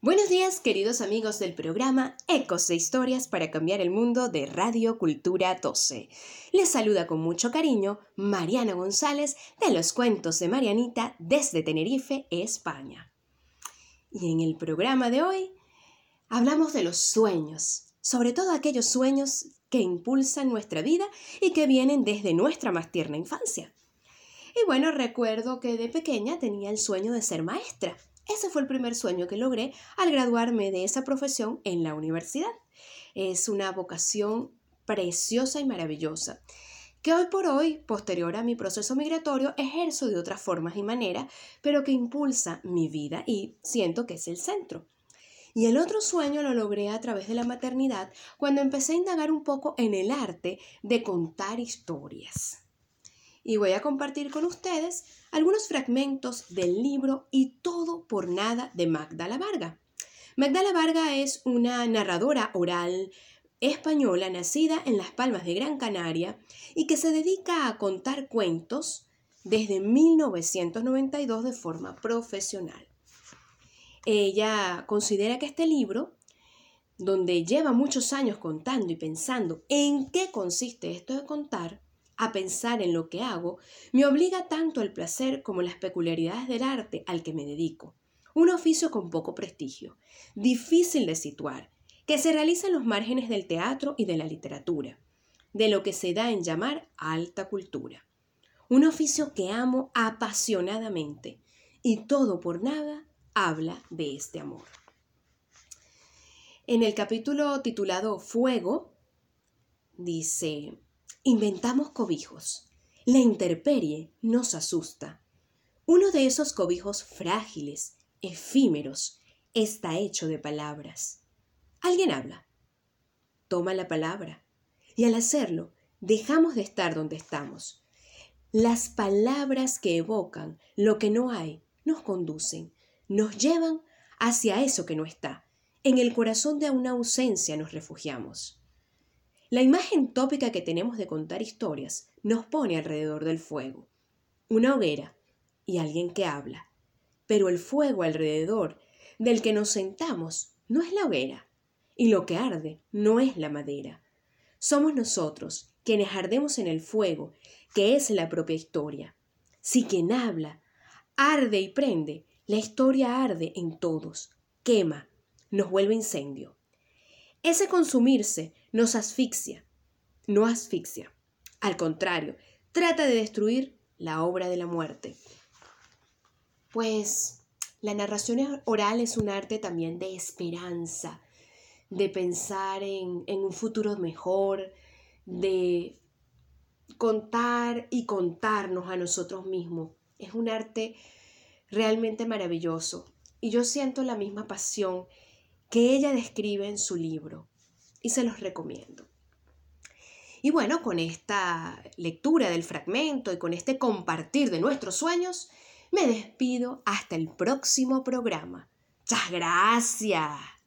Buenos días, queridos amigos del programa Ecos de Historias para Cambiar el Mundo de Radio Cultura 12. Les saluda con mucho cariño Mariana González de los Cuentos de Marianita desde Tenerife, España. Y en el programa de hoy hablamos de los sueños, sobre todo aquellos sueños que impulsan nuestra vida y que vienen desde nuestra más tierna infancia. Y bueno, recuerdo que de pequeña tenía el sueño de ser maestra ese fue el primer sueño que logré al graduarme de esa profesión en la universidad. Es una vocación preciosa y maravillosa que hoy por hoy, posterior a mi proceso migratorio, ejerzo de otras formas y maneras, pero que impulsa mi vida y siento que es el centro. Y el otro sueño lo logré a través de la maternidad cuando empecé a indagar un poco en el arte de contar historias y voy a compartir con ustedes algunos fragmentos del libro Y todo por nada de Magdala Varga. Magdala Varga es una narradora oral española nacida en Las Palmas de Gran Canaria y que se dedica a contar cuentos desde 1992 de forma profesional. Ella considera que este libro, donde lleva muchos años contando y pensando en qué consiste esto de contar, a pensar en lo que hago, me obliga tanto el placer como las peculiaridades del arte al que me dedico. Un oficio con poco prestigio, difícil de situar, que se realiza en los márgenes del teatro y de la literatura, de lo que se da en llamar alta cultura. Un oficio que amo apasionadamente y todo por nada habla de este amor. En el capítulo titulado Fuego, dice, Inventamos cobijos. La intemperie nos asusta. Uno de esos cobijos frágiles, efímeros, está hecho de palabras. Alguien habla. Toma la palabra. Y al hacerlo, dejamos de estar donde estamos. Las palabras que evocan lo que no hay nos conducen, nos llevan hacia eso que no está. En el corazón de una ausencia nos refugiamos. La imagen tópica que tenemos de contar historias nos pone alrededor del fuego. Una hoguera y alguien que habla. Pero el fuego alrededor del que nos sentamos no es la hoguera. Y lo que arde no es la madera. Somos nosotros quienes ardemos en el fuego, que es la propia historia. Si quien habla arde y prende, la historia arde en todos, quema, nos vuelve incendio. Ese consumirse nos asfixia, no asfixia. Al contrario, trata de destruir la obra de la muerte. Pues la narración oral es un arte también de esperanza, de pensar en, en un futuro mejor, de contar y contarnos a nosotros mismos. Es un arte realmente maravilloso. Y yo siento la misma pasión que ella describe en su libro y se los recomiendo. Y bueno, con esta lectura del fragmento y con este compartir de nuestros sueños, me despido hasta el próximo programa. ¡Muchas gracias!